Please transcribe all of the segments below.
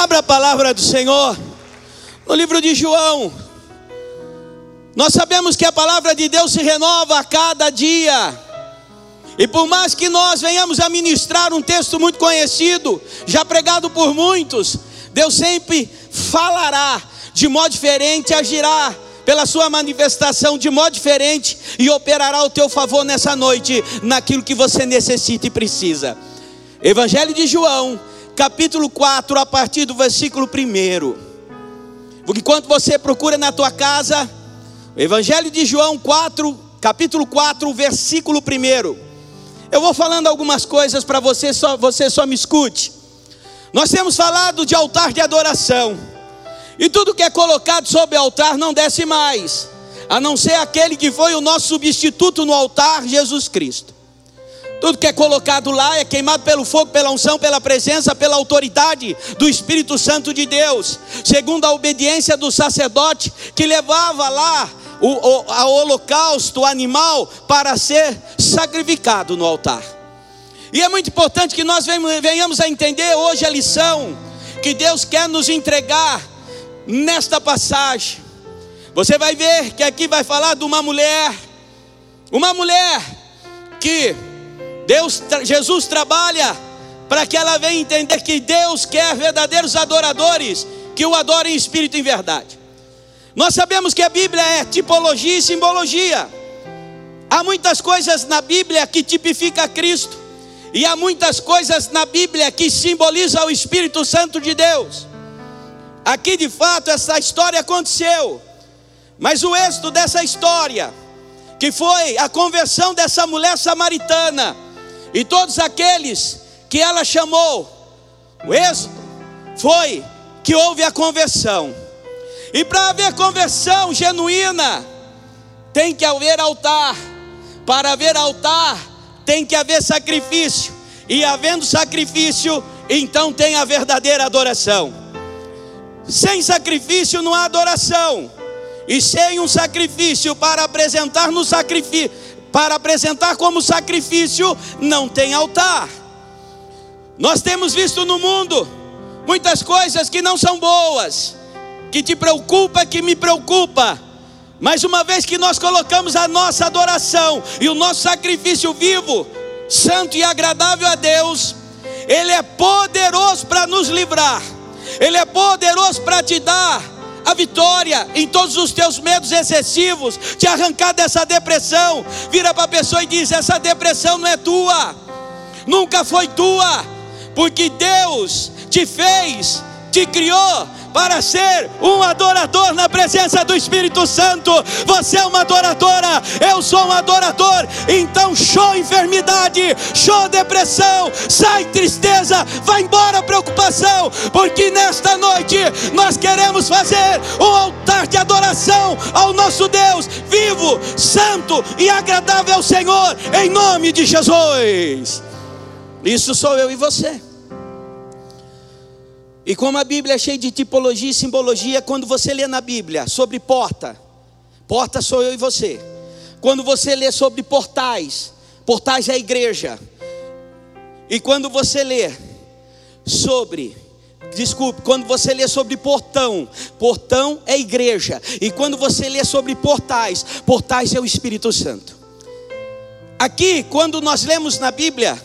Abra a palavra do Senhor no livro de João. Nós sabemos que a palavra de Deus se renova a cada dia. E por mais que nós venhamos a ministrar um texto muito conhecido, já pregado por muitos, Deus sempre falará de modo diferente, agirá pela sua manifestação de modo diferente e operará ao teu favor nessa noite, naquilo que você necessita e precisa. Evangelho de João, capítulo 4, a partir do versículo 1. Porque enquanto você procura na tua casa, Evangelho de João 4, capítulo 4, versículo 1. Eu vou falando algumas coisas para você, só, você só me escute. Nós temos falado de altar de adoração. E tudo que é colocado sobre altar não desce mais, a não ser aquele que foi o nosso substituto no altar, Jesus Cristo. Tudo que é colocado lá é queimado pelo fogo, pela unção, pela presença, pela autoridade do Espírito Santo de Deus, segundo a obediência do sacerdote que levava lá o, o a holocausto, animal, para ser sacrificado no altar. E é muito importante que nós venhamos a entender hoje a lição que Deus quer nos entregar nesta passagem. Você vai ver que aqui vai falar de uma mulher, uma mulher que Deus, Jesus trabalha para que ela venha entender que Deus quer verdadeiros adoradores que o adorem em espírito e em verdade. Nós sabemos que a Bíblia é tipologia e simbologia. Há muitas coisas na Bíblia que tipifica Cristo e há muitas coisas na Bíblia que simbolizam o Espírito Santo de Deus. Aqui de fato essa história aconteceu, mas o êxito dessa história, que foi a conversão dessa mulher samaritana, e todos aqueles que ela chamou, o êxito foi que houve a conversão. E para haver conversão genuína, tem que haver altar. Para haver altar, tem que haver sacrifício. E havendo sacrifício, então tem a verdadeira adoração. Sem sacrifício não há adoração. E sem um sacrifício para apresentar no sacrifício, para apresentar como sacrifício, não tem altar. Nós temos visto no mundo muitas coisas que não são boas, que te preocupa, que me preocupa. Mas uma vez que nós colocamos a nossa adoração e o nosso sacrifício vivo, santo e agradável a Deus, Ele é poderoso para nos livrar ele é poderoso para te dar a vitória em todos os teus medos excessivos, te arrancar dessa depressão. Vira para a pessoa e diz: essa depressão não é tua, nunca foi tua, porque Deus te fez, te criou para ser um adorador na presença do Espírito Santo. Você é uma adoradora, eu sou um adorador. Então, show enfermidade, show depressão, sai tristeza, vai embora preocupação, porque nesta noite nós queremos fazer um altar de adoração ao nosso Deus vivo, santo e agradável ao Senhor, em nome de Jesus. Isso sou eu e você. E como a Bíblia é cheia de tipologia e simbologia, quando você lê na Bíblia sobre porta, porta sou eu e você. Quando você lê sobre portais, portais é a igreja. E quando você lê sobre, desculpe, quando você lê sobre portão, portão é igreja. E quando você lê sobre portais, portais é o Espírito Santo. Aqui, quando nós lemos na Bíblia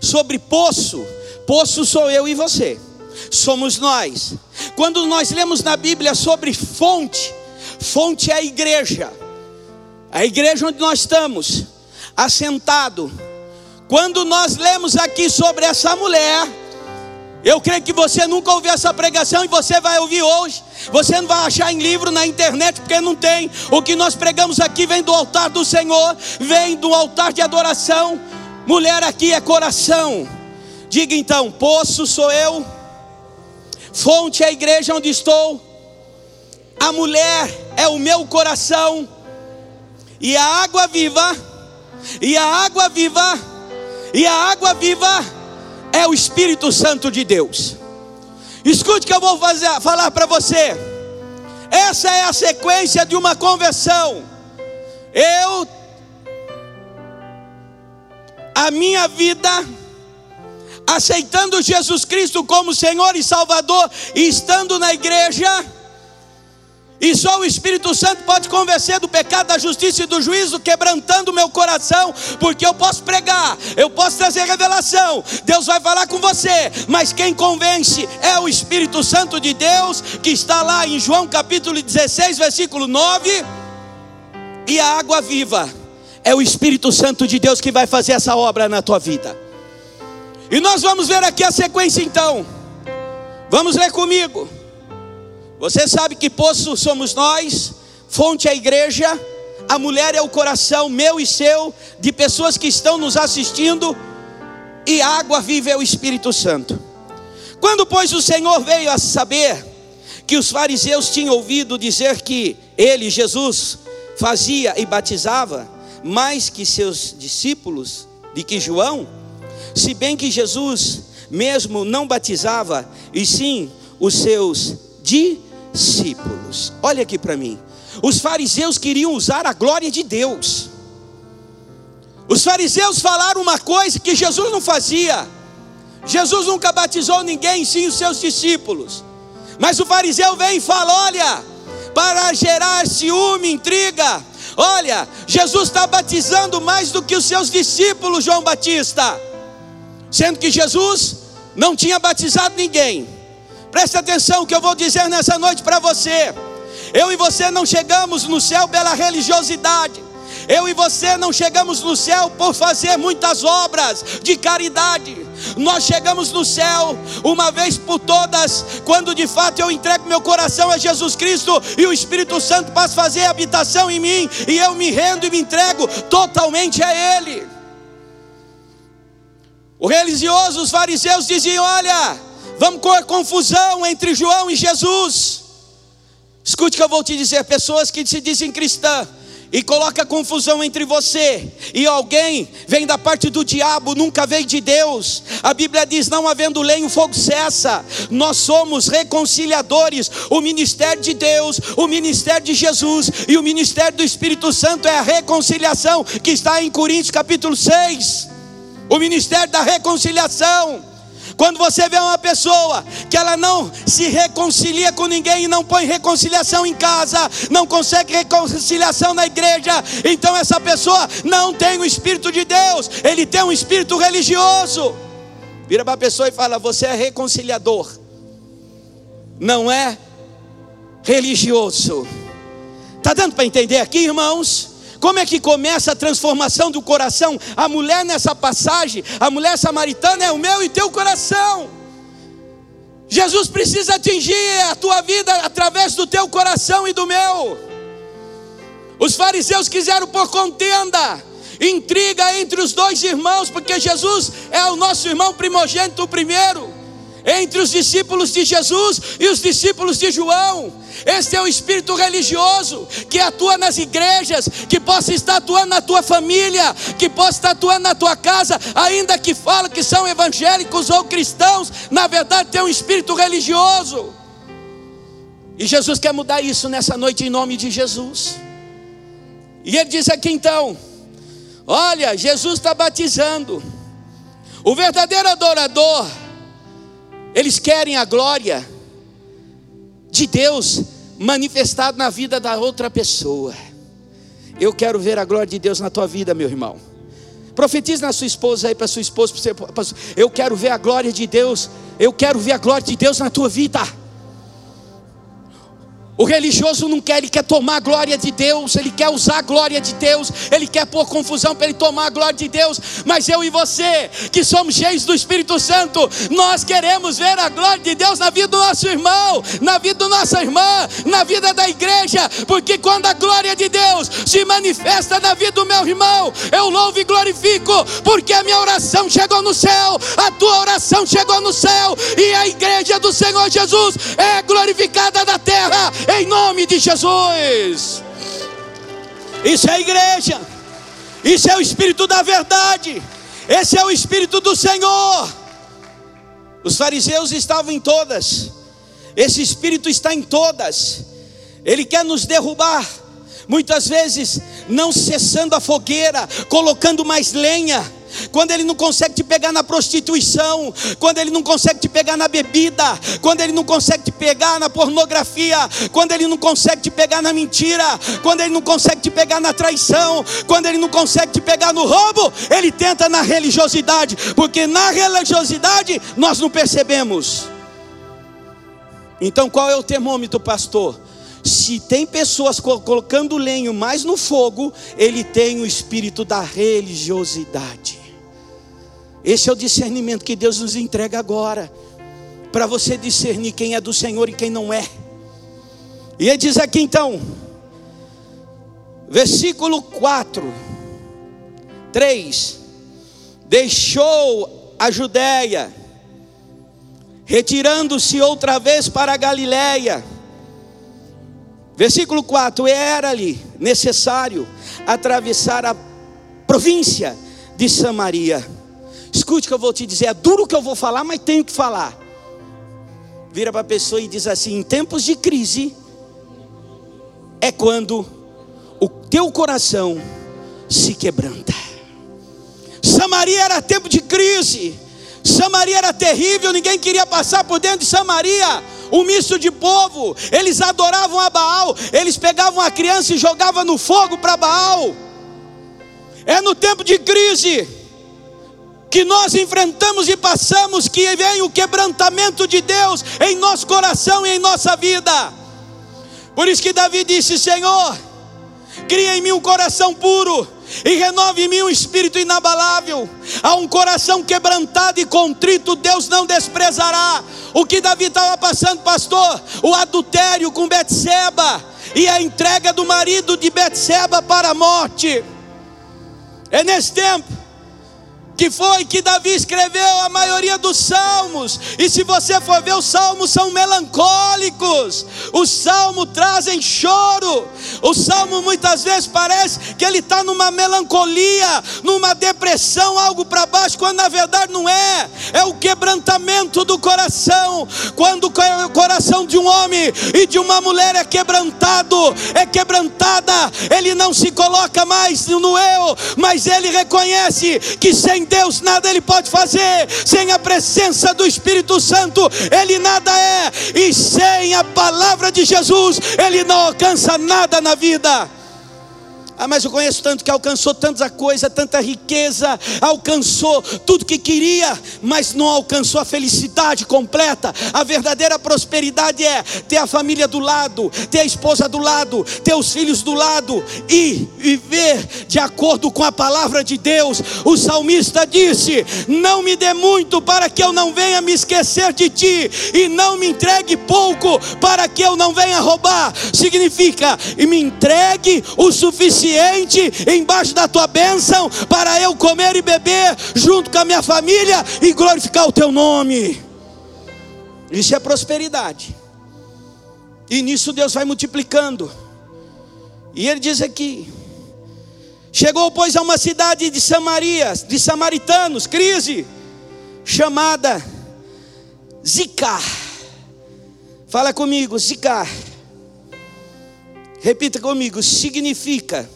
sobre poço, poço sou eu e você somos nós. Quando nós lemos na Bíblia sobre fonte, fonte é a igreja, a igreja onde nós estamos, assentado. Quando nós lemos aqui sobre essa mulher, eu creio que você nunca ouviu essa pregação e você vai ouvir hoje. Você não vai achar em livro na internet porque não tem. O que nós pregamos aqui vem do altar do Senhor, vem do altar de adoração. Mulher aqui é coração. Diga então: poço sou eu Fonte é a igreja onde estou. A mulher é o meu coração. E a água viva, e a água viva, e a água viva é o Espírito Santo de Deus. Escute que eu vou fazer, falar para você. Essa é a sequência de uma conversão. Eu, a minha vida, aceitando Jesus Cristo como Senhor e Salvador e estando na igreja, e só o Espírito Santo pode convencer do pecado, da justiça e do juízo, quebrantando meu coração, porque eu posso pregar, eu posso trazer revelação, Deus vai falar com você, mas quem convence é o Espírito Santo de Deus, que está lá em João capítulo 16, versículo 9, e a água viva é o Espírito Santo de Deus que vai fazer essa obra na tua vida. E nós vamos ver aqui a sequência então. Vamos ler comigo. Você sabe que poço somos nós, fonte é a igreja, a mulher é o coração meu e seu, de pessoas que estão nos assistindo, e água viva é o Espírito Santo. Quando, pois, o Senhor veio a saber que os fariseus tinham ouvido dizer que ele, Jesus, fazia e batizava mais que seus discípulos, de que João, se bem que Jesus mesmo não batizava, e sim os seus discípulos. Olha aqui para mim. Os fariseus queriam usar a glória de Deus. Os fariseus falaram uma coisa que Jesus não fazia. Jesus nunca batizou ninguém, sim os seus discípulos. Mas o fariseu vem e fala: olha, para gerar ciúme, intriga, olha, Jesus está batizando mais do que os seus discípulos, João Batista sendo que Jesus não tinha batizado ninguém. Preste atenção que eu vou dizer nessa noite para você. Eu e você não chegamos no céu pela religiosidade. Eu e você não chegamos no céu por fazer muitas obras de caridade. Nós chegamos no céu uma vez por todas, quando de fato eu entrego meu coração a Jesus Cristo e o Espírito Santo passa a fazer habitação em mim, e eu me rendo e me entrego totalmente a Ele. Os religiosos, os fariseus diziam: Olha, vamos com a confusão entre João e Jesus. Escute que eu vou te dizer: pessoas que se dizem cristã e coloca confusão entre você e alguém vem da parte do diabo, nunca veio de Deus. A Bíblia diz: não havendo lei, o fogo cessa. Nós somos reconciliadores. O ministério de Deus, o ministério de Jesus e o ministério do Espírito Santo é a reconciliação que está em Coríntios capítulo 6 o ministério da reconciliação. Quando você vê uma pessoa que ela não se reconcilia com ninguém e não põe reconciliação em casa, não consegue reconciliação na igreja, então essa pessoa não tem o Espírito de Deus, ele tem um espírito religioso. Vira para a pessoa e fala: Você é reconciliador, não é religioso. Está dando para entender aqui, irmãos? Como é que começa a transformação do coração? A mulher nessa passagem, a mulher samaritana é o meu e teu coração. Jesus precisa atingir a tua vida através do teu coração e do meu. Os fariseus quiseram por contenda, intriga entre os dois irmãos, porque Jesus é o nosso irmão primogênito, primeiro entre os discípulos de Jesus e os discípulos de João. Este é o espírito religioso que atua nas igrejas, que possa estar atuando na tua família, que possa estar atuando na tua casa, ainda que fala que são evangélicos ou cristãos, na verdade tem um espírito religioso. E Jesus quer mudar isso nessa noite em nome de Jesus. E ele diz aqui então: Olha, Jesus está batizando. O verdadeiro adorador eles querem a glória de Deus manifestada na vida da outra pessoa. Eu quero ver a glória de Deus na tua vida, meu irmão. Profetize na sua esposa aí para sua esposa. Eu quero ver a glória de Deus. Eu quero ver a glória de Deus na tua vida. O religioso não quer, ele quer tomar a glória de Deus, ele quer usar a glória de Deus, ele quer pôr confusão para ele tomar a glória de Deus. Mas eu e você, que somos cheios do Espírito Santo, nós queremos ver a glória de Deus na vida do nosso irmão, na vida da nossa irmã, na vida da igreja, porque quando a glória de Deus se manifesta na vida do meu irmão, eu louvo e glorifico, porque a minha oração chegou no céu, a tua oração chegou no céu, e a igreja do Senhor Jesus é glorificada na terra em nome de Jesus. Isso é a igreja, isso é o Espírito da verdade, esse é o Espírito do Senhor. Os fariseus estavam em todas, esse Espírito está em todas, ele quer nos derrubar, muitas vezes não cessando a fogueira, colocando mais lenha quando ele não consegue te pegar na prostituição, quando ele não consegue te pegar na bebida, quando ele não consegue te pegar na pornografia, quando ele não consegue te pegar na mentira, quando ele não consegue te pegar na traição, quando ele não consegue te pegar no roubo, ele tenta na religiosidade, porque na religiosidade nós não percebemos. Então qual é o termômetro, pastor? Se tem pessoas colocando lenho mais no fogo, ele tem o espírito da religiosidade. Esse é o discernimento que Deus nos entrega agora, para você discernir quem é do Senhor e quem não é. E ele diz aqui então, versículo 4, 3: Deixou a Judéia, retirando-se outra vez para a Galiléia. Versículo 4: Era-lhe necessário atravessar a província de Samaria. Escute o que eu vou te dizer, é duro o que eu vou falar, mas tenho que falar. Vira para a pessoa e diz assim: em tempos de crise, é quando o teu coração se quebranta. Samaria era tempo de crise, Samaria era terrível, ninguém queria passar por dentro de Samaria um misto de povo, eles adoravam a Baal, eles pegavam a criança e jogavam no fogo para Baal. É no tempo de crise que nós enfrentamos e passamos que vem o quebrantamento de Deus em nosso coração e em nossa vida. Por isso que Davi disse: Senhor, cria em mim um coração puro e renove em mim um espírito inabalável. A um coração quebrantado e contrito, Deus não desprezará. O que Davi estava passando, pastor? O adultério com Betseba e a entrega do marido de Betseba para a morte. É nesse tempo que foi que Davi escreveu a maioria dos salmos. E se você for ver, os salmos são melancólicos. Os salmos trazem choro. O salmo muitas vezes parece que ele está numa melancolia, numa depressão, algo para baixo, quando na verdade não é. É o quebrantamento do coração. Quando o coração de um homem e de uma mulher é quebrantado, é quebrantada, ele não se coloca mais no eu, mas ele reconhece que sem Deus nada ele pode fazer, sem a presença do Espírito Santo, ele nada é, e sem a palavra de Jesus, ele não alcança nada na vida. Ah, mas eu conheço tanto que alcançou tanta coisa, tanta riqueza, alcançou tudo que queria, mas não alcançou a felicidade completa. A verdadeira prosperidade é ter a família do lado, ter a esposa do lado, ter os filhos do lado e viver de acordo com a palavra de Deus. O salmista disse: Não me dê muito para que eu não venha me esquecer de ti, e não me entregue pouco para que eu não venha roubar. Significa, e me entregue o suficiente suficiente embaixo da tua bênção para eu comer e beber junto com a minha família e glorificar o teu nome. Isso é prosperidade. E nisso Deus vai multiplicando. E ele diz aqui: Chegou, pois, a uma cidade de Samaria, de samaritanos, crise, chamada Zicar. Fala comigo, Zicar. Repita comigo, significa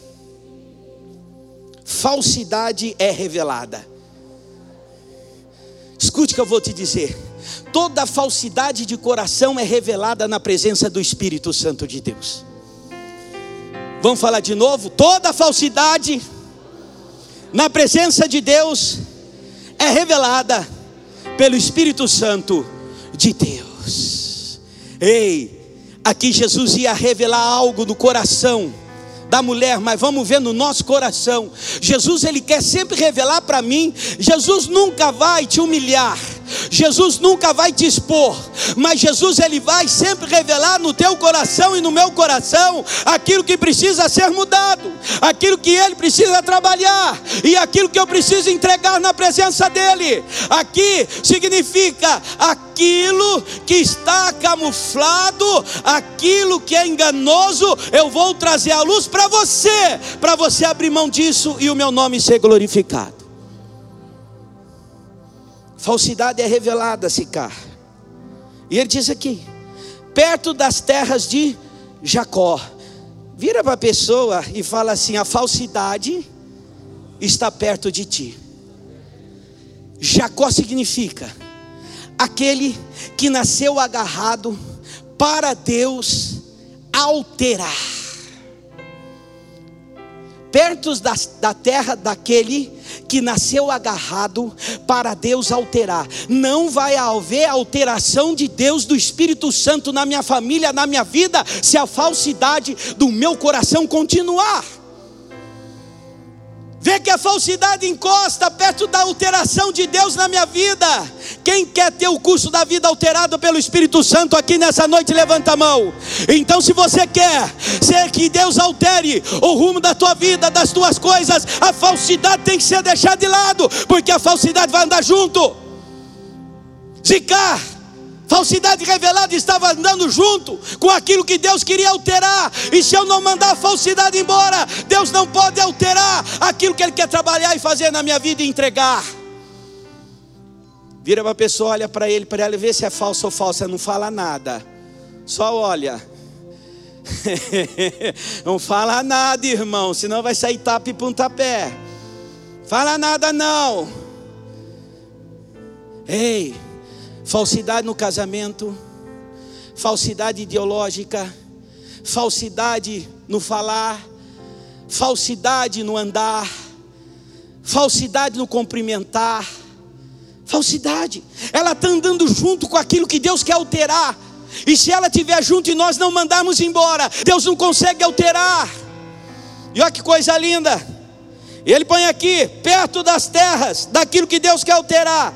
falsidade é revelada. Escute o que eu vou te dizer. Toda falsidade de coração é revelada na presença do Espírito Santo de Deus. Vamos falar de novo? Toda falsidade na presença de Deus é revelada pelo Espírito Santo de Deus. Ei, aqui Jesus ia revelar algo no coração da mulher, mas vamos ver no nosso coração. Jesus ele quer sempre revelar para mim. Jesus nunca vai te humilhar. Jesus nunca vai te expor, mas Jesus ele vai sempre revelar no teu coração e no meu coração aquilo que precisa ser mudado, aquilo que ele precisa trabalhar e aquilo que eu preciso entregar na presença dele. Aqui significa aquilo que está camuflado, aquilo que é enganoso, eu vou trazer a luz para você, para você abrir mão disso e o meu nome ser glorificado. Falsidade é revelada, Sicar. E ele diz aqui: perto das terras de Jacó. Vira para a pessoa e fala assim: a falsidade está perto de ti. Jacó significa aquele que nasceu agarrado para Deus alterar. Perto da, da terra daquele que nasceu agarrado para Deus alterar. Não vai haver alteração de Deus, do Espírito Santo na minha família, na minha vida, se a falsidade do meu coração continuar. Vê que a falsidade encosta perto da alteração de Deus na minha vida. Quem quer ter o curso da vida alterado pelo Espírito Santo aqui nessa noite, levanta a mão. Então, se você quer ser que Deus altere o rumo da tua vida, das tuas coisas, a falsidade tem que ser deixada de lado, porque a falsidade vai andar junto. Zicar Falsidade revelada estava andando junto com aquilo que Deus queria alterar. E se eu não mandar a falsidade embora, Deus não pode alterar aquilo que Ele quer trabalhar e fazer na minha vida e entregar. Vira uma pessoa, olha para ele, para ela ver se é falso ou falsa, não fala nada. Só olha. não fala nada, irmão, senão vai sair tapa e pontapé. Fala nada não. Ei, falsidade no casamento, falsidade ideológica, falsidade no falar, falsidade no andar, falsidade no cumprimentar, falsidade. Ela está andando junto com aquilo que Deus quer alterar. E se ela estiver junto e nós não mandarmos embora, Deus não consegue alterar. E olha que coisa linda. Ele põe aqui, perto das terras, daquilo que Deus quer alterar,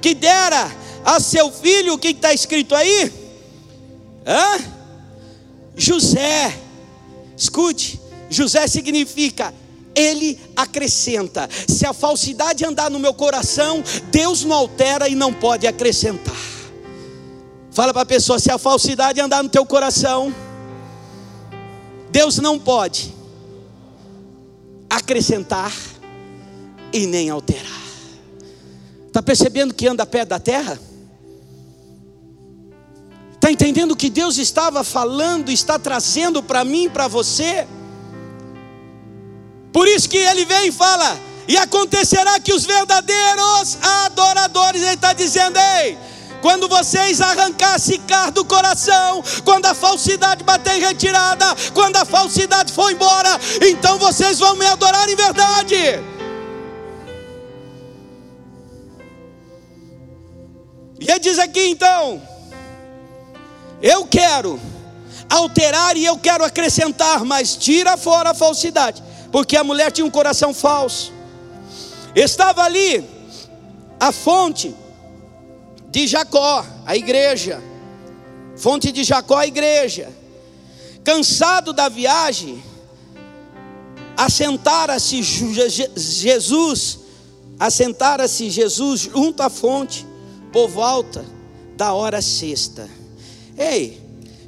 que dera a seu filho, o que está escrito aí? Hã? José. Escute, José significa ele acrescenta. Se a falsidade andar no meu coração, Deus não altera e não pode acrescentar. Fala para a pessoa: se a falsidade andar no teu coração, Deus não pode acrescentar e nem alterar. Está percebendo que anda perto da terra? Está entendendo o que Deus estava falando, está trazendo para mim, para você? Por isso que ele vem e fala: e acontecerá que os verdadeiros adoradores, ele está dizendo, ei, quando vocês arrancar car do coração, quando a falsidade bater em retirada, quando a falsidade for embora, então vocês vão me adorar em verdade. E ele diz aqui então, eu quero alterar e eu quero acrescentar, mas tira fora a falsidade, porque a mulher tinha um coração falso. Estava ali a fonte de Jacó, a igreja. Fonte de Jacó, a igreja. Cansado da viagem, assentara-se Jesus, assentara-se Jesus junto à fonte, por volta da hora sexta. Ei,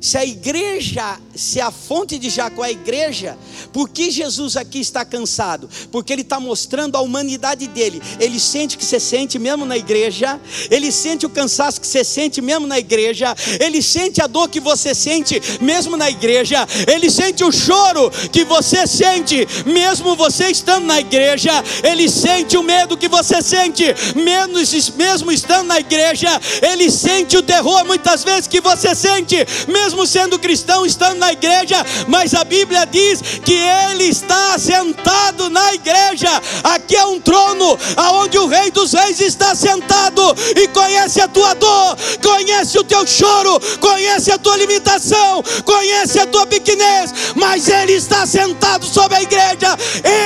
se a igreja, se a fonte de Jacó é a igreja, por que Jesus aqui está cansado? Porque ele está mostrando a humanidade dele. Ele sente o que você sente mesmo na igreja, ele sente o cansaço que você sente mesmo na igreja, ele sente a dor que você sente mesmo na igreja, ele sente o choro que você sente mesmo você estando na igreja, ele sente o medo que você sente menos, mesmo estando na igreja, ele sente o terror muitas vezes que você sente mesmo mesmo sendo cristão, estando na igreja, mas a Bíblia diz que ele está sentado na igreja. Aqui é um trono aonde o Rei dos Reis está sentado e conhece a tua dor, conhece o teu choro, conhece a tua limitação, conhece a tua pequenez, mas ele está sentado sobre a igreja.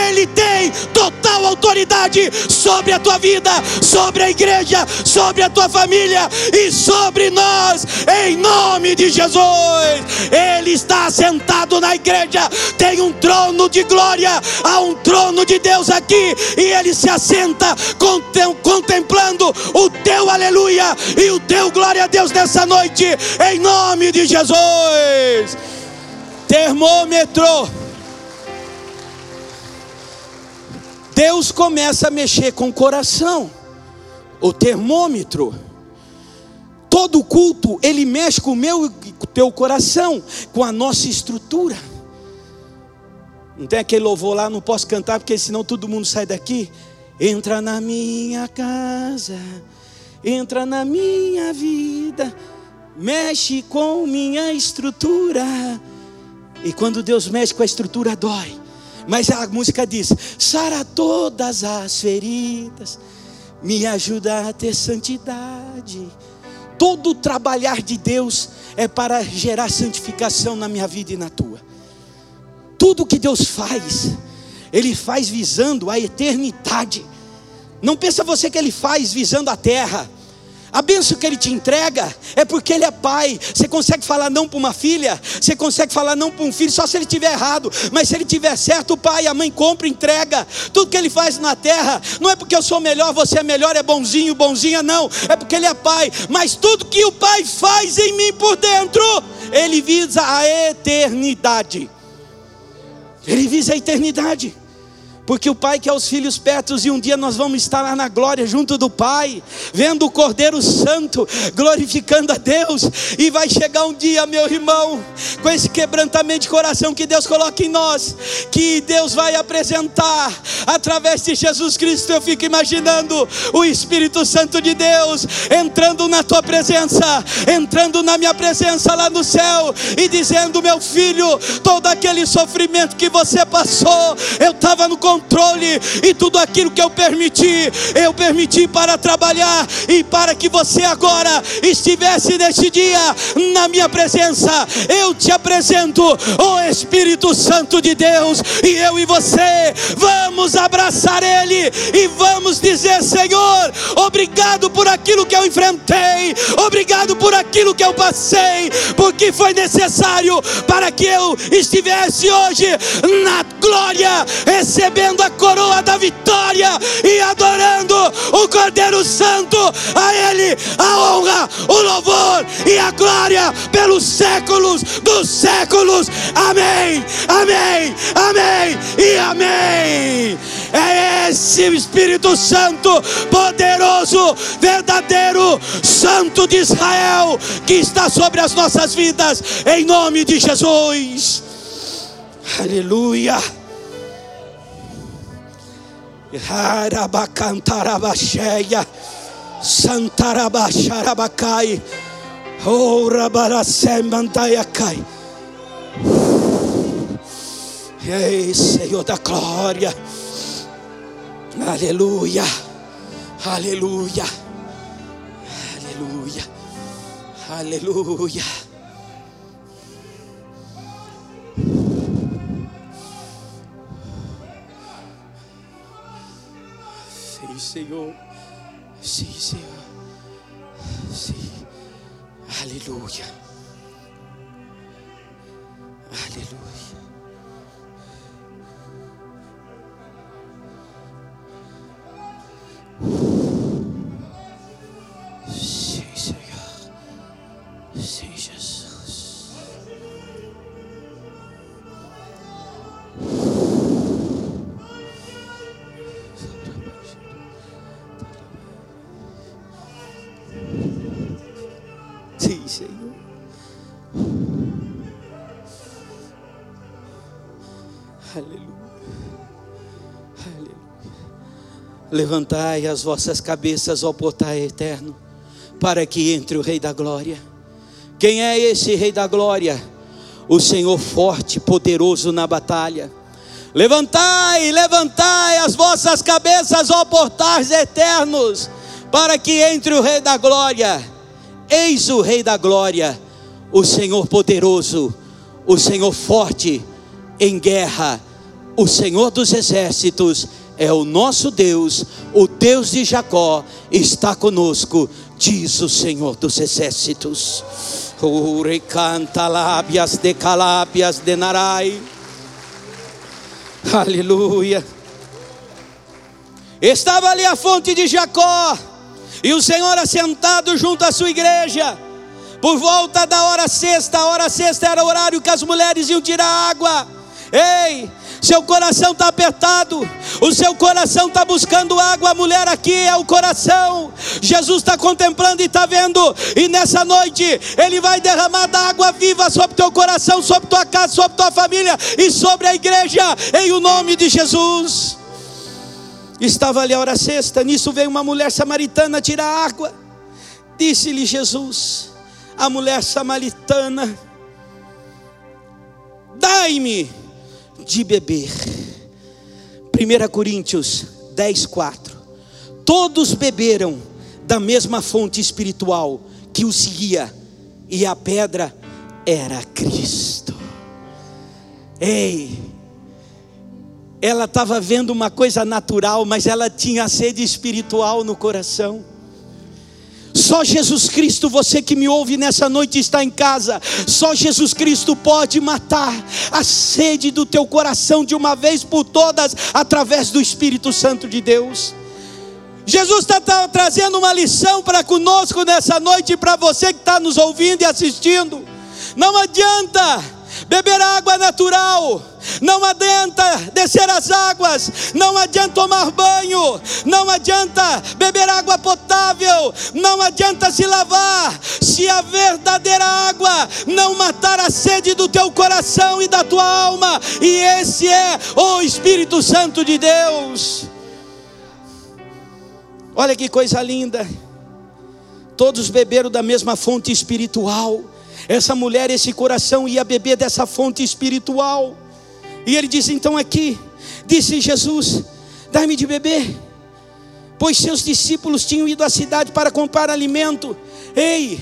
Ele tem total autoridade sobre a tua vida, sobre a igreja, sobre a tua família e sobre nós, em nome de Jesus. Ele está sentado na igreja, tem um trono de glória, há um trono de Deus aqui, e ele se assenta contemplando o teu aleluia e o teu glória a Deus nessa noite, em nome de Jesus. Termômetro. Deus começa a mexer com o coração, o termômetro. Todo culto, ele mexe com o meu teu coração, com a nossa estrutura. Não tem aquele louvor lá, não posso cantar, porque senão todo mundo sai daqui Entra na minha casa, entra na minha vida, mexe com minha estrutura. E quando Deus mexe com a estrutura, dói. Mas a música diz: sara todas as feridas, me ajuda a ter santidade. Todo o trabalhar de Deus é para gerar santificação na minha vida e na tua. Tudo que Deus faz, Ele faz visando a eternidade. Não pensa você que Ele faz visando a terra. A bênção que Ele te entrega é porque Ele é pai. Você consegue falar não para uma filha, você consegue falar não para um filho, só se ele tiver errado. Mas se ele tiver certo, o pai, a mãe compra, entrega. Tudo que Ele faz na terra, não é porque eu sou melhor, você é melhor, é bonzinho, bonzinha, não. É porque Ele é pai. Mas tudo que o pai faz em mim por dentro, Ele visa a eternidade. Ele visa a eternidade porque o Pai quer os filhos perto e um dia nós vamos estar lá na glória junto do Pai, vendo o Cordeiro Santo, glorificando a Deus, e vai chegar um dia, meu irmão, com esse quebrantamento de coração que Deus coloca em nós, que Deus vai apresentar através de Jesus Cristo. Eu fico imaginando o Espírito Santo de Deus entrando na tua presença, entrando na minha presença lá no céu e dizendo: Meu filho, todo aquele sofrimento que você passou, eu estava no controle controle e tudo aquilo que eu permiti, eu permiti para trabalhar e para que você agora estivesse neste dia na minha presença. Eu te apresento o Espírito Santo de Deus e eu e você vamos abraçar Ele e vamos dizer: Senhor, obrigado por aquilo que eu enfrentei, obrigado por aquilo que eu passei, porque foi necessário para que eu estivesse hoje na glória, recebendo recebendo a coroa da vitória e adorando o Cordeiro Santo, a Ele a honra, o louvor e a glória pelos séculos dos séculos. Amém, amém, amém e amém. É esse Espírito Santo, poderoso, verdadeiro, Santo de Israel, que está sobre as nossas vidas, em nome de Jesus. Aleluia. Harabacantarabasheia, Santarabacharabacai, Ourabaracemantaiacai. Ei, Senhor da glória, aleluia, aleluia, aleluia, aleluia. Senhor. Sim, Senhor. Sim. Aleluia. Aleluia. Levantai as vossas cabeças ao portal eterno, para que entre o Rei da Glória. Quem é esse Rei da Glória? O Senhor forte, poderoso na batalha. Levantai, levantai as vossas cabeças, ó portais eternos, para que entre o Rei da Glória. Eis o Rei da Glória, o Senhor poderoso, o Senhor forte em guerra, o Senhor dos exércitos é o nosso Deus, o Deus de Jacó está conosco, diz o Senhor dos exércitos. Ure canta lábias de calábias de narai. Aleluia. Estava ali a fonte de Jacó, e o Senhor assentado junto à sua igreja, por volta da hora sexta, a hora sexta era o horário que as mulheres iam tirar água. Ei, seu coração está apertado, o seu coração está buscando água, a mulher aqui é o coração. Jesus está contemplando e está vendo, e nessa noite Ele vai derramar da água viva sobre teu coração, sobre tua casa, sobre tua família e sobre a igreja, em o nome de Jesus. Estava ali a hora sexta, nisso veio uma mulher samaritana tirar água. Disse-lhe Jesus, a mulher samaritana, dai-me de beber. 1 Coríntios 10, 4. Todos beberam da mesma fonte espiritual que os guia, e a pedra era Cristo. Ei, ela estava vendo uma coisa natural, mas ela tinha sede espiritual no coração. Só Jesus Cristo, você que me ouve nessa noite está em casa, só Jesus Cristo pode matar a sede do teu coração de uma vez por todas, através do Espírito Santo de Deus. Jesus está tá trazendo uma lição para conosco nessa noite, para você que está nos ouvindo e assistindo. Não adianta beber água natural, não adianta descer as águas, não adianta tomar banho, não adianta beber água potável, não adianta se lavar, se a verdadeira água não matar a sede do teu coração e da tua alma, e esse é o Espírito Santo de Deus. Olha que coisa linda. Todos beberam da mesma fonte espiritual. Essa mulher, esse coração ia beber dessa fonte espiritual. E ele diz: então aqui, disse Jesus: dá-me de beber. Pois seus discípulos tinham ido à cidade para comprar alimento. Ei,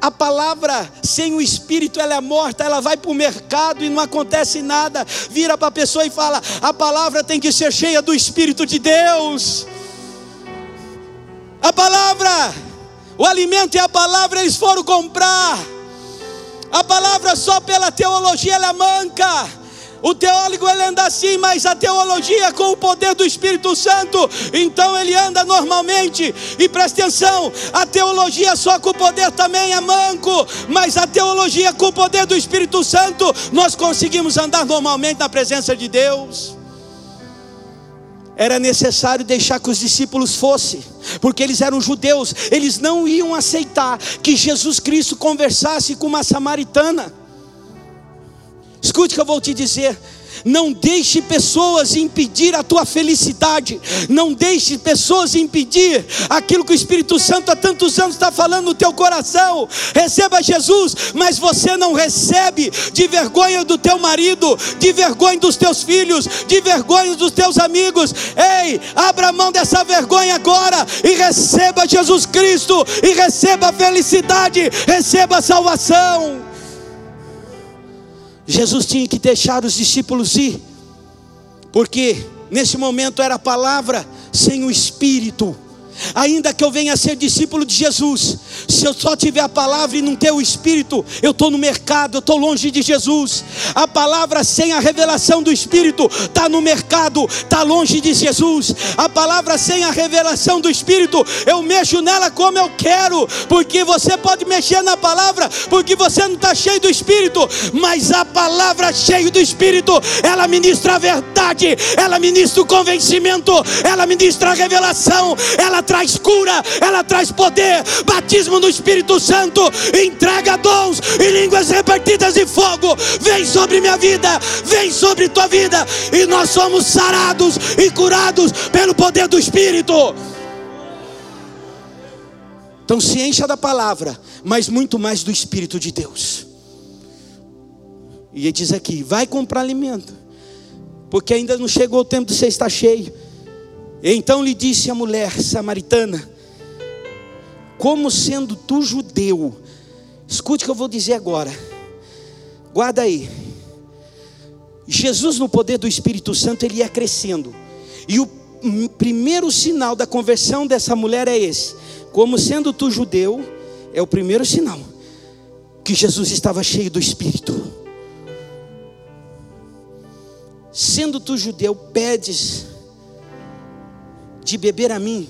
a palavra sem o espírito ela é morta, ela vai para o mercado e não acontece nada. Vira para a pessoa e fala: a palavra tem que ser cheia do Espírito de Deus. A palavra, o alimento e a palavra eles foram comprar. A palavra só pela teologia ela é manca. O teólogo ele anda assim, mas a teologia com o poder do Espírito Santo, então ele anda normalmente. E presta atenção, a teologia só com o poder também é manco, mas a teologia com o poder do Espírito Santo, nós conseguimos andar normalmente na presença de Deus era necessário deixar que os discípulos fossem, porque eles eram judeus, eles não iam aceitar que Jesus Cristo conversasse com uma samaritana. Escute o que eu vou te dizer: não deixe pessoas impedir a tua felicidade. Não deixe pessoas impedir aquilo que o Espírito Santo há tantos anos está falando no teu coração. Receba Jesus, mas você não recebe de vergonha do teu marido, de vergonha dos teus filhos, de vergonha dos teus amigos. Ei, abra mão dessa vergonha agora e receba Jesus Cristo e receba a felicidade, receba a salvação. Jesus tinha que deixar os discípulos ir, porque nesse momento era a palavra sem o Espírito. Ainda que eu venha a ser discípulo de Jesus, se eu só tiver a palavra e não ter o Espírito, eu estou no mercado, eu estou longe de Jesus. A palavra sem a revelação do Espírito está no mercado, está longe de Jesus. A palavra sem a revelação do Espírito, eu mexo nela como eu quero, porque você pode mexer na palavra, porque você não está cheio do Espírito, mas a palavra cheia do Espírito, ela ministra a verdade, ela ministra o convencimento, ela ministra a revelação, ela traz cura, ela traz poder, batismo no Espírito Santo, entrega dons e línguas repartidas de fogo. Vem sobre minha vida, vem sobre tua vida, e nós somos sarados e curados pelo poder do Espírito. Então se encha da palavra, mas muito mais do Espírito de Deus. E ele diz aqui: vai comprar alimento, porque ainda não chegou o tempo de você estar cheio. Então lhe disse a mulher samaritana: Como sendo tu judeu, escute o que eu vou dizer agora, guarda aí. Jesus, no poder do Espírito Santo, ele ia crescendo, e o primeiro sinal da conversão dessa mulher é esse: como sendo tu judeu, é o primeiro sinal que Jesus estava cheio do Espírito. Sendo tu judeu, pedes de beber a mim,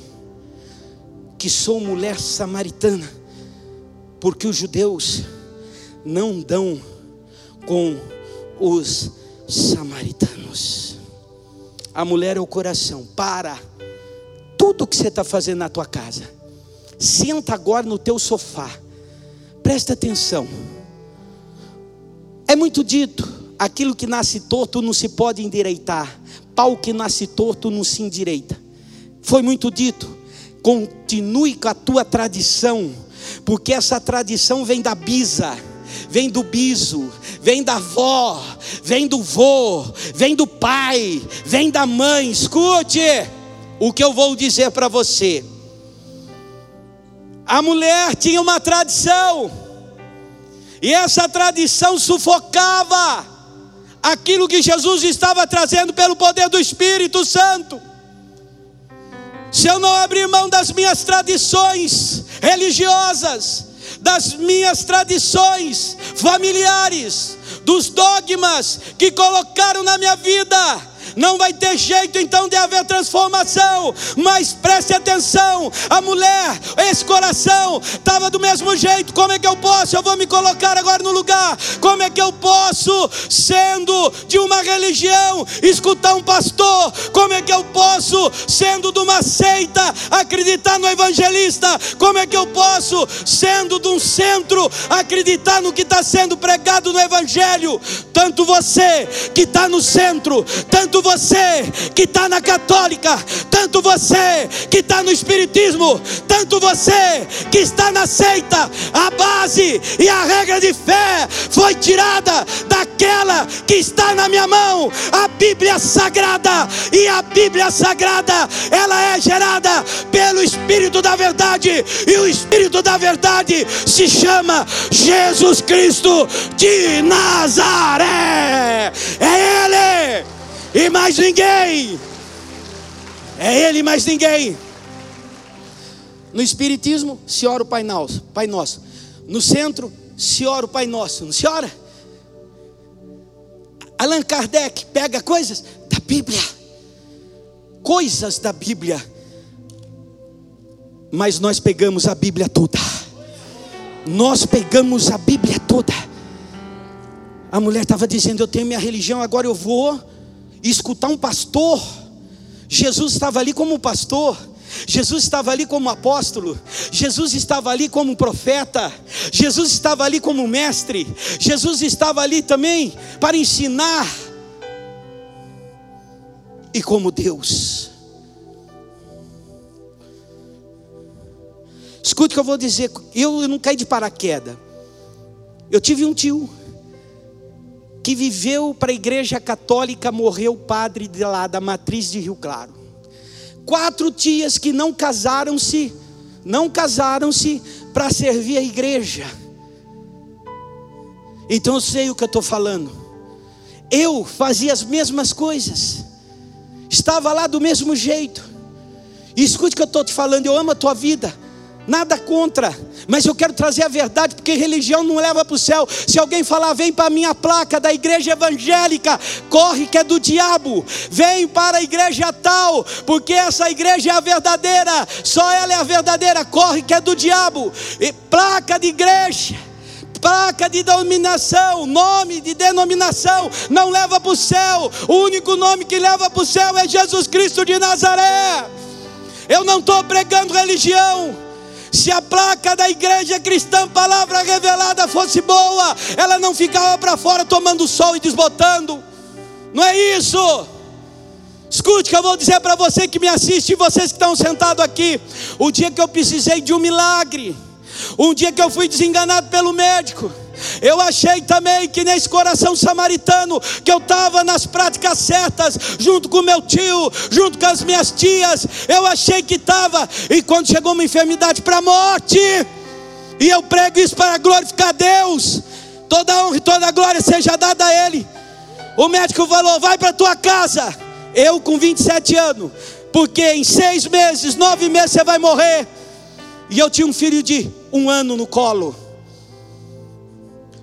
que sou mulher samaritana, porque os judeus não dão com os samaritanos. A mulher é o coração. Para tudo que você está fazendo na tua casa. Senta agora no teu sofá. Presta atenção. É muito dito: aquilo que nasce torto não se pode endireitar. Pau que nasce torto não se endireita. Foi muito dito. Continue com a tua tradição, porque essa tradição vem da bisa, vem do biso, vem da avó, vem do vô, vem do pai, vem da mãe. Escute o que eu vou dizer para você. A mulher tinha uma tradição, e essa tradição sufocava aquilo que Jesus estava trazendo pelo poder do Espírito Santo. Se eu não abrir mão das minhas tradições religiosas, das minhas tradições familiares, dos dogmas que colocaram na minha vida, não vai ter jeito então de haver transformação. Mas preste atenção: a mulher, esse coração, estava do mesmo jeito. Como é que eu posso? Eu vou me colocar agora no lugar. Como é que eu posso, sendo de uma religião, escutar um pastor? Como é que eu posso, sendo de uma seita, acreditar no evangelista? Como é que eu posso, sendo de um centro, acreditar no que está sendo pregado no evangelho? Tanto você que está no centro, tanto você que está na católica, tanto você que está no espiritismo, tanto você que está na seita, a base e a regra de fé foi tirada daquela que está na minha mão, a Bíblia Sagrada, e a Bíblia Sagrada, ela é gerada pelo Espírito da Verdade, e o Espírito da Verdade se chama Jesus Cristo de Nazaré. É Ele e mais ninguém. É Ele e mais ninguém. No Espiritismo, se ora o Pai Nosso. Pai Nosso. No centro, se ora o Pai Nosso. Não se ora? Allan Kardec pega coisas da Bíblia. Coisas da Bíblia. Mas nós pegamos a Bíblia toda. Nós pegamos a Bíblia toda. A mulher estava dizendo: Eu tenho minha religião, agora eu vou escutar um pastor. Jesus estava ali como pastor. Jesus estava ali como apóstolo, Jesus estava ali como profeta, Jesus estava ali como mestre, Jesus estava ali também para ensinar e como Deus. Escute o que eu vou dizer, eu não caí de paraquedas. Eu tive um tio que viveu para a igreja católica, morreu padre de lá da matriz de Rio Claro. Quatro tias que não casaram-se, não casaram-se para servir a igreja. Então eu sei o que eu estou falando. Eu fazia as mesmas coisas, estava lá do mesmo jeito. E escute o que eu estou te falando, eu amo a tua vida nada contra, mas eu quero trazer a verdade, porque religião não leva para o céu. Se alguém falar, vem para a minha placa da igreja evangélica, corre que é do diabo, vem para a igreja tal, porque essa igreja é a verdadeira, só ela é a verdadeira, corre que é do diabo, e placa de igreja placa de denominação, nome de denominação, não leva para o céu. O único nome que leva para o céu é Jesus Cristo de Nazaré. Eu não estou pregando religião, se a placa da igreja cristã, palavra revelada, fosse boa, ela não ficava para fora tomando sol e desbotando. Não é isso. Escute que eu vou dizer para você que me assiste e vocês que estão sentados aqui. O dia que eu precisei de um milagre, um dia que eu fui desenganado pelo médico. Eu achei também que nesse coração samaritano, que eu estava nas práticas certas, junto com meu tio, junto com as minhas tias, eu achei que estava, e quando chegou uma enfermidade para a morte, e eu prego isso para glorificar Deus, toda honra e toda glória seja dada a Ele. O médico falou: vai para tua casa. Eu com 27 anos, porque em seis meses, nove meses você vai morrer. E eu tinha um filho de um ano no colo.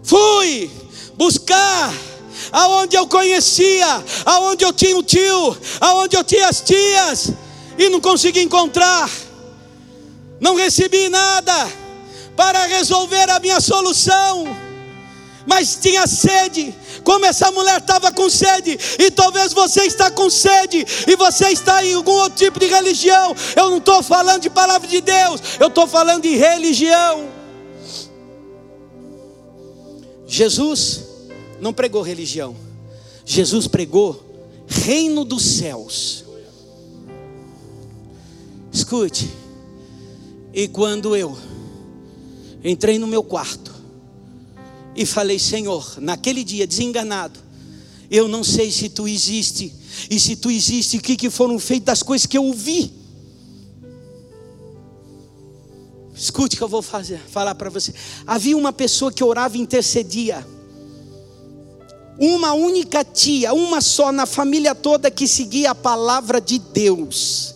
Fui buscar aonde eu conhecia, aonde eu tinha o tio, aonde eu tinha as tias, e não consegui encontrar. Não recebi nada para resolver a minha solução, mas tinha sede. Como essa mulher estava com sede, e talvez você está com sede, e você está em algum outro tipo de religião. Eu não estou falando de palavra de Deus, eu estou falando de religião. Jesus não pregou religião, Jesus pregou reino dos céus. Escute. E quando eu entrei no meu quarto e falei, Senhor, naquele dia desenganado, eu não sei se tu existe, e se tu existe, o que, que foram feitas as coisas que eu ouvi. Escute que eu vou fazer, falar para você. Havia uma pessoa que orava e intercedia. Uma única tia, uma só na família toda que seguia a palavra de Deus,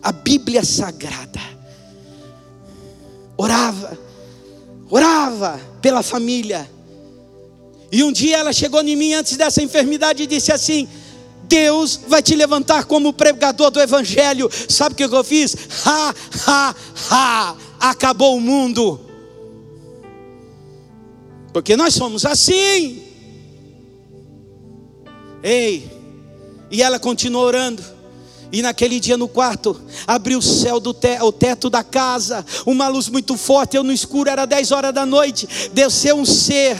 a Bíblia Sagrada. Orava, orava pela família. E um dia ela chegou em mim antes dessa enfermidade e disse assim: Deus vai te levantar como pregador do Evangelho. Sabe o que eu fiz? Ha, ha, ha! Acabou o mundo. Porque nós somos assim. Ei, e ela continuou orando. E naquele dia no quarto, abriu o céu do te o teto da casa, uma luz muito forte, eu no escuro, era 10 horas da noite, desceu um ser.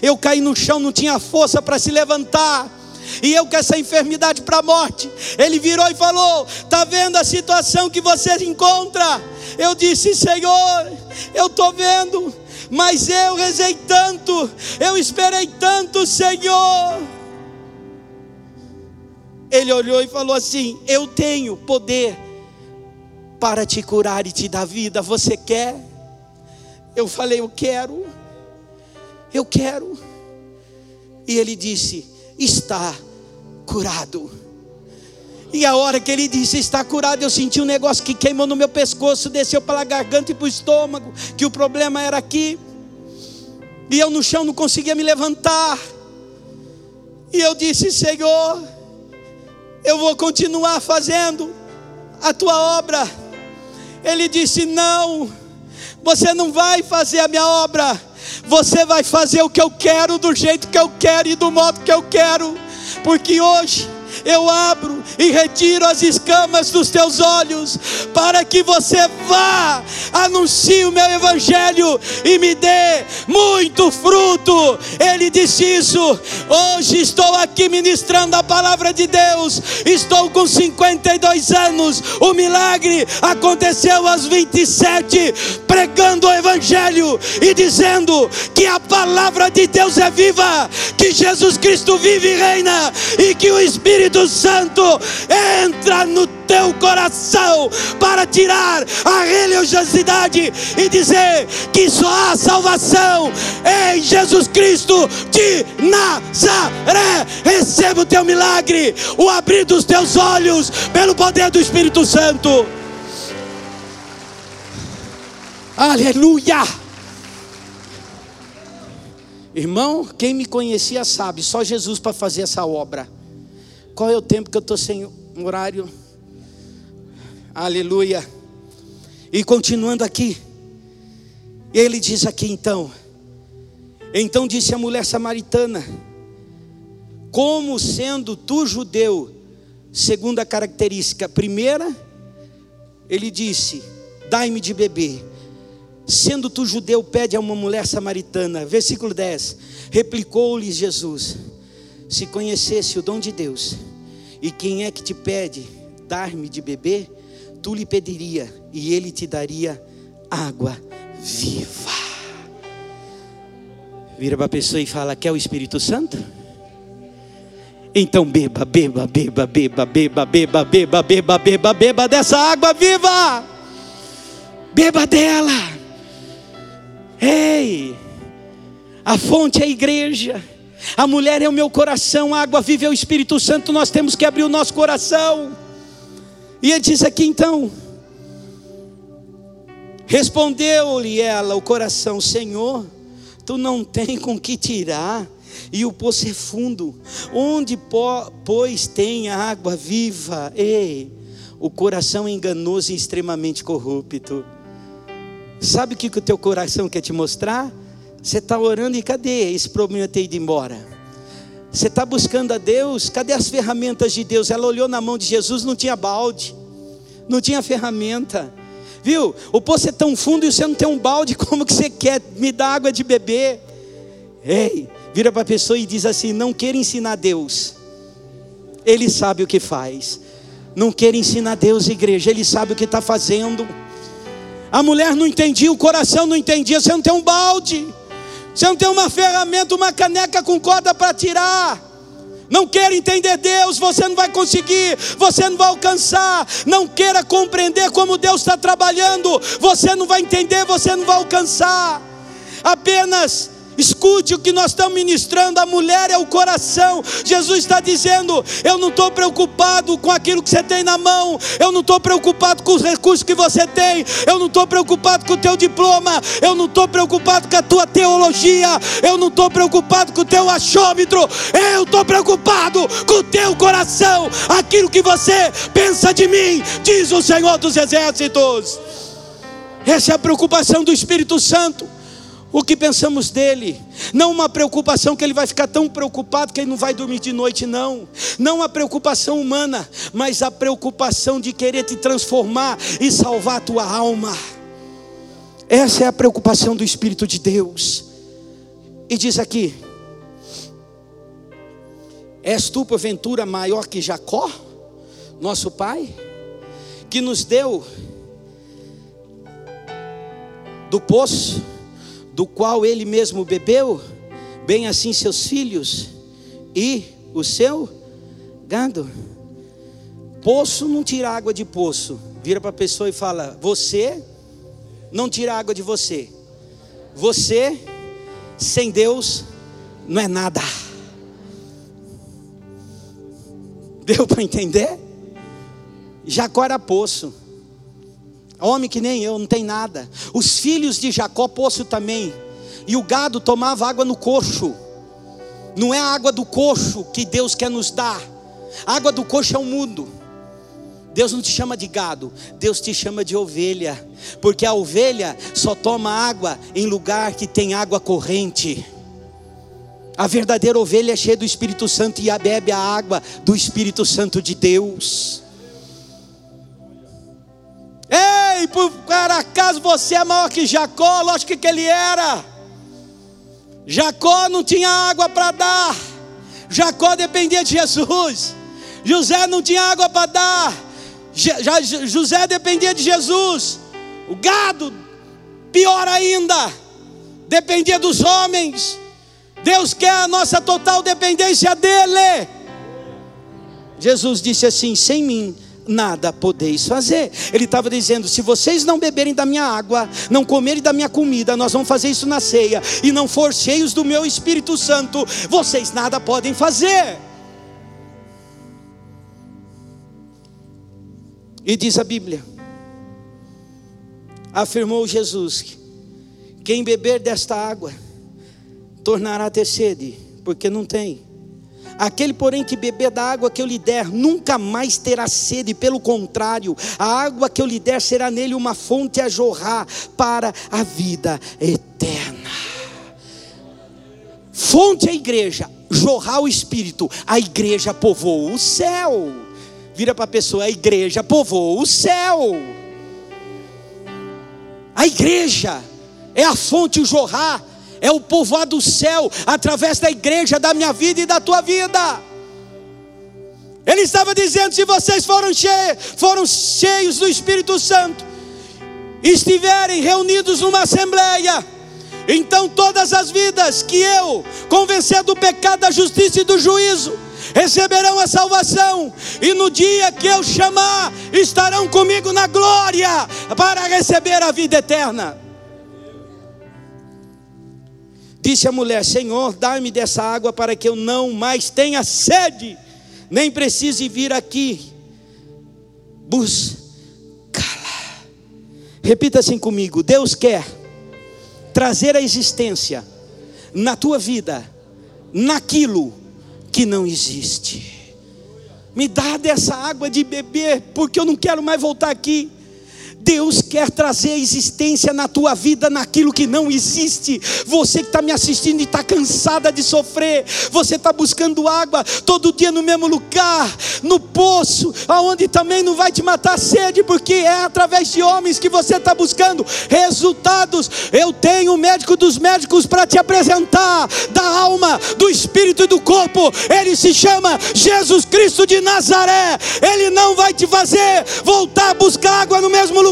Eu caí no chão, não tinha força para se levantar. E eu com essa enfermidade para a morte. Ele virou e falou: "Tá vendo a situação que você encontra?" Eu disse: "Senhor, eu tô vendo, mas eu rezei tanto, eu esperei tanto, Senhor." Ele olhou e falou assim: Eu tenho poder para te curar e te dar vida. Você quer? Eu falei: Eu quero. Eu quero. E ele disse: Está curado. E a hora que ele disse está curado, eu senti um negócio que queimou no meu pescoço, desceu pela garganta e para o estômago, que o problema era aqui. E eu no chão não conseguia me levantar. E eu disse: Senhor, eu vou continuar fazendo a tua obra. Ele disse: Não, você não vai fazer a minha obra, você vai fazer o que eu quero, do jeito que eu quero e do modo que eu quero, porque hoje eu abro e retiro as escamas dos teus olhos, para que você vá, anuncie o meu evangelho e me dê muito fruto. Ele disse isso. Hoje estou aqui ministrando a palavra de Deus. Estou com 52 anos. O milagre aconteceu aos 27, pregando o evangelho e dizendo que a palavra de Deus é viva, que Jesus Cristo vive e reina e que o Espírito Santo entra no teu coração para tirar a religiosidade e dizer que só há salvação em Jesus Cristo de Nazaré. Receba o teu milagre, o abrir dos teus olhos pelo poder do Espírito Santo. Aleluia! Irmão, quem me conhecia sabe, só Jesus para fazer essa obra. Qual é o tempo que eu estou sem horário? Aleluia. E continuando aqui, ele diz aqui então: Então disse a mulher samaritana, como sendo tu judeu, segunda característica, primeira, ele disse: Dai-me de beber. Sendo tu judeu, pede a uma mulher samaritana. Versículo 10: Replicou-lhe Jesus: se conhecesse o dom de Deus, e quem é que te pede dar-me de beber, tu lhe pediria e ele te daria água viva. Vira para a pessoa e fala: Quer o Espírito Santo? Então beba, beba, beba, beba, beba, beba, beba, beba, beba, beba dessa água viva. Beba dela. Ei, a fonte é a igreja. A mulher é o meu coração, a água viva é o Espírito Santo, nós temos que abrir o nosso coração. E ele diz aqui então: Respondeu-lhe ela o coração, Senhor, tu não tem com que tirar, e o poço é fundo, onde pois tem água viva? Ei, o coração enganoso e extremamente corrupto. Sabe o que o teu coração quer te mostrar? Você está orando e cadê esse problema ter ido embora? Você está buscando a Deus, cadê as ferramentas de Deus? Ela olhou na mão de Jesus, não tinha balde, não tinha ferramenta. Viu? O poço é tão fundo e você não tem um balde, como que você quer me dar água de beber? Ei, vira para a pessoa e diz assim: não queira ensinar Deus, Ele sabe o que faz. não queira ensinar Deus, igreja, Ele sabe o que está fazendo. A mulher não entendia, o coração não entendia. Você não tem um balde, você não tem uma ferramenta, uma caneca com corda para tirar. Não queira entender Deus, você não vai conseguir, você não vai alcançar. Não queira compreender como Deus está trabalhando, você não vai entender, você não vai alcançar. Apenas Escute o que nós estamos ministrando. A mulher é o coração. Jesus está dizendo: Eu não estou preocupado com aquilo que você tem na mão. Eu não estou preocupado com os recursos que você tem. Eu não estou preocupado com o teu diploma. Eu não estou preocupado com a tua teologia. Eu não estou preocupado com o teu achômetro. Eu estou preocupado com o teu coração. Aquilo que você pensa de mim, diz o Senhor dos Exércitos. Essa é a preocupação do Espírito Santo o que pensamos dele, não uma preocupação que ele vai ficar tão preocupado que ele não vai dormir de noite, não, não a preocupação humana, mas a preocupação de querer te transformar e salvar a tua alma. Essa é a preocupação do Espírito de Deus. E diz aqui: És tu, porventura, maior que Jacó, nosso pai, que nos deu do poço do qual ele mesmo bebeu, bem assim seus filhos e o seu gado. Poço não tira água de poço. Vira para a pessoa e fala: Você não tira água de você. Você, sem Deus, não é nada. Deu para entender? Jacó era poço. Homem que nem eu, não tem nada. Os filhos de Jacó, poço também. E o gado tomava água no coxo. Não é a água do coxo que Deus quer nos dar. A água do coxo é o mundo. Deus não te chama de gado, Deus te chama de ovelha, porque a ovelha só toma água em lugar que tem água corrente. A verdadeira ovelha é cheia do Espírito Santo e bebe a água do Espírito Santo de Deus. Ei, por acaso você é maior que Jacó? Lógico que ele era. Jacó não tinha água para dar. Jacó dependia de Jesus. José não tinha água para dar. José dependia de Jesus. O gado, pior ainda, dependia dos homens. Deus quer a nossa total dependência dEle. Jesus disse assim: sem mim nada podeis fazer. Ele estava dizendo: se vocês não beberem da minha água, não comerem da minha comida, nós vamos fazer isso na ceia, e não for cheios do meu Espírito Santo, vocês nada podem fazer. E diz a Bíblia, afirmou Jesus: quem beber desta água tornará a ter sede, porque não tem. Aquele, porém, que beber da água que eu lhe der, nunca mais terá sede, pelo contrário, a água que eu lhe der será nele uma fonte a jorrar para a vida eterna. Fonte é a igreja, jorrar o espírito, a igreja povoou o céu. Vira para a pessoa, a igreja povoou o céu. A igreja é a fonte, o jorrar é o povoado do céu, através da igreja, da minha vida e da tua vida. Ele estava dizendo: se vocês foram cheios, foram cheios do Espírito Santo, estiverem reunidos numa assembleia, então todas as vidas que eu convencer do pecado, da justiça e do juízo, receberão a salvação, e no dia que eu chamar, estarão comigo na glória para receber a vida eterna. Disse a mulher: Senhor, dá-me dessa água para que eu não mais tenha sede, nem precise vir aqui buscá-la. Repita assim comigo: Deus quer trazer a existência na tua vida, naquilo que não existe. Me dá dessa água de beber, porque eu não quero mais voltar aqui. Deus quer trazer a existência na tua vida naquilo que não existe. Você que está me assistindo e está cansada de sofrer, você está buscando água todo dia no mesmo lugar, no poço, aonde também não vai te matar sede, porque é através de homens que você está buscando resultados. Eu tenho o médico dos médicos para te apresentar, da alma, do espírito e do corpo. Ele se chama Jesus Cristo de Nazaré. Ele não vai te fazer voltar a buscar água no mesmo lugar,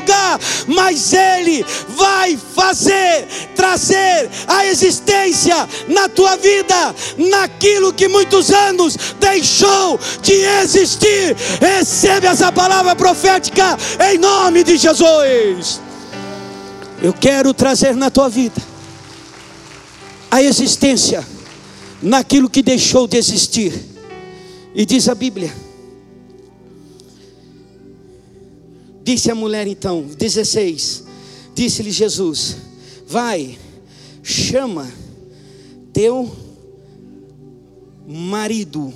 mas ele vai fazer trazer a existência na tua vida, naquilo que muitos anos deixou de existir. Recebe essa palavra profética em nome de Jesus. Eu quero trazer na tua vida a existência naquilo que deixou de existir. E diz a Bíblia. Disse a mulher então, 16: Disse-lhe Jesus: Vai, chama teu marido,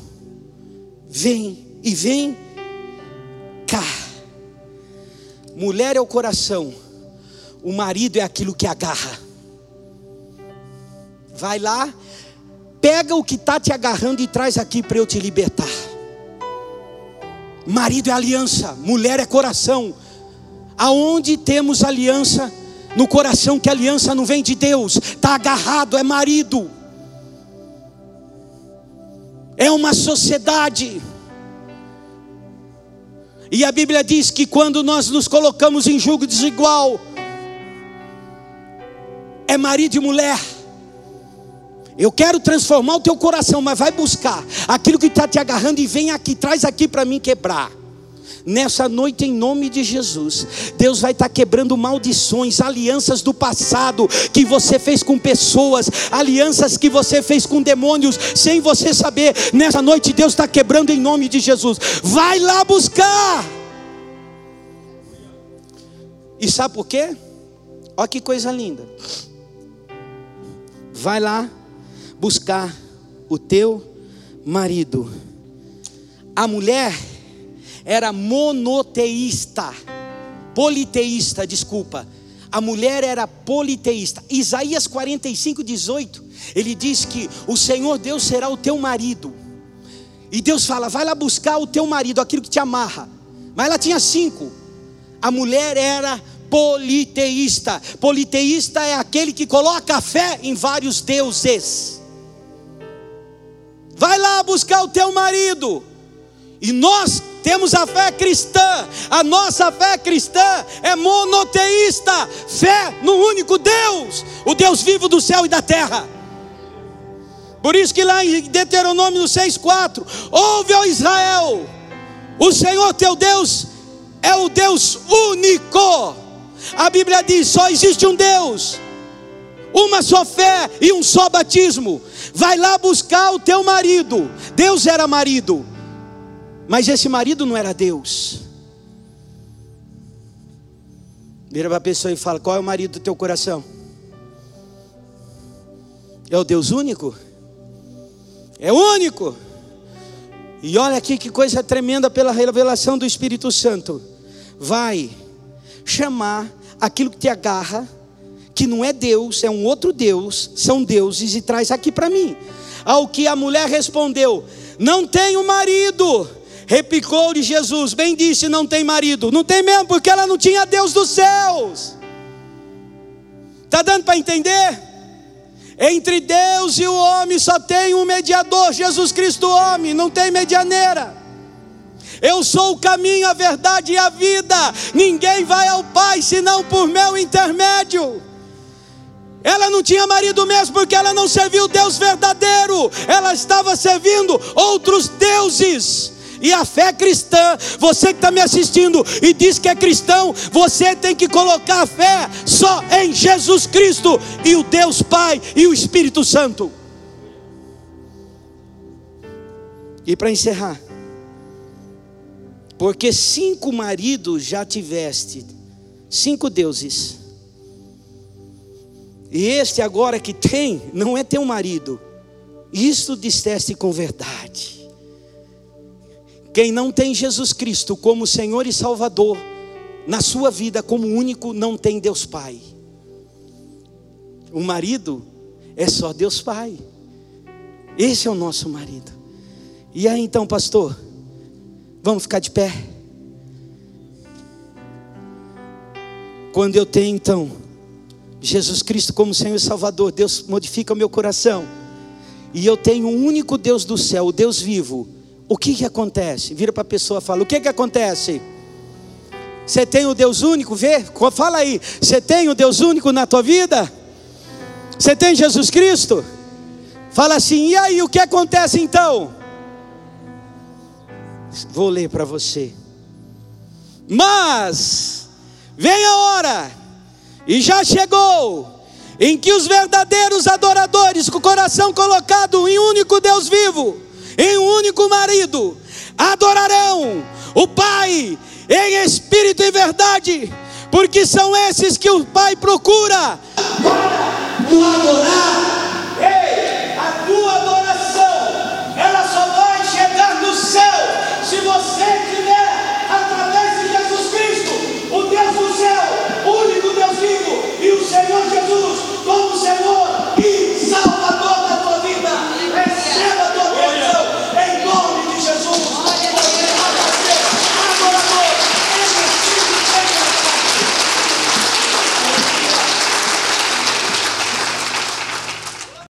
vem e vem cá. Mulher é o coração, o marido é aquilo que agarra. Vai lá, pega o que está te agarrando e traz aqui para eu te libertar. Marido é aliança, mulher é coração. Aonde temos aliança no coração, que aliança não vem de Deus, está agarrado, é marido, é uma sociedade. E a Bíblia diz que quando nós nos colocamos em julgo desigual, é marido e mulher. Eu quero transformar o teu coração, mas vai buscar aquilo que está te agarrando e vem aqui, traz aqui para mim quebrar. Nessa noite, em nome de Jesus, Deus vai estar tá quebrando maldições, alianças do passado que você fez com pessoas, alianças que você fez com demônios, sem você saber. Nessa noite, Deus está quebrando em nome de Jesus. Vai lá buscar. E sabe por quê? Olha que coisa linda. Vai lá buscar o teu marido. A mulher era monoteísta, politeísta, desculpa. A mulher era politeísta. Isaías 45, 18, ele diz que o Senhor Deus será o teu marido. E Deus fala: vai lá buscar o teu marido, aquilo que te amarra. Mas ela tinha cinco. A mulher era politeísta. Politeísta é aquele que coloca a fé em vários deuses. Vai lá buscar o teu marido. E nós temos a fé cristã. A nossa fé cristã é monoteísta, fé no único Deus, o Deus vivo do céu e da terra. Por isso que lá em Deuteronômio 6:4, ouve ó Israel, o Senhor teu Deus é o Deus único. A Bíblia diz: só existe um Deus, uma só fé e um só batismo. Vai lá buscar o teu marido. Deus era marido, mas esse marido não era Deus. Vira para a pessoa e fala: Qual é o marido do teu coração? É o Deus único? É único. E olha aqui que coisa tremenda pela revelação do Espírito Santo. Vai chamar aquilo que te agarra, que não é Deus, é um outro Deus, são deuses, e traz aqui para mim. Ao que a mulher respondeu: Não tenho marido. Replicou-lhe Jesus: Bem disse, não tem marido. Não tem mesmo, porque ela não tinha Deus dos céus. Está dando para entender? Entre Deus e o homem só tem um mediador, Jesus Cristo, homem, não tem medianeira. Eu sou o caminho, a verdade e a vida. Ninguém vai ao Pai senão por meu intermédio. Ela não tinha marido mesmo porque ela não serviu o Deus verdadeiro. Ela estava servindo outros deuses. E a fé cristã, você que está me assistindo e diz que é cristão, você tem que colocar a fé só em Jesus Cristo e o Deus Pai e o Espírito Santo. E para encerrar, porque cinco maridos já tiveste, cinco deuses. E este agora que tem, não é teu marido. Isto disseste com verdade. Quem não tem Jesus Cristo como Senhor e Salvador, na sua vida como único, não tem Deus Pai. O marido é só Deus Pai. Esse é o nosso marido. E aí então, pastor? Vamos ficar de pé. Quando eu tenho então Jesus Cristo como Senhor e Salvador, Deus modifica o meu coração. e eu tenho um único Deus do céu, o Deus vivo, o que que acontece? Vira para a pessoa e fala: O que que acontece? Você tem o Deus único? Vê, fala aí. Você tem o Deus único na tua vida? Você tem Jesus Cristo? Fala assim, e aí, o que acontece então? Vou ler para você. Mas, vem a hora, e já chegou, em que os verdadeiros adoradores, com o coração colocado em um único Deus vivo, em um único marido, adorarão o Pai em espírito e verdade, porque são esses que o Pai procura. Para o adorar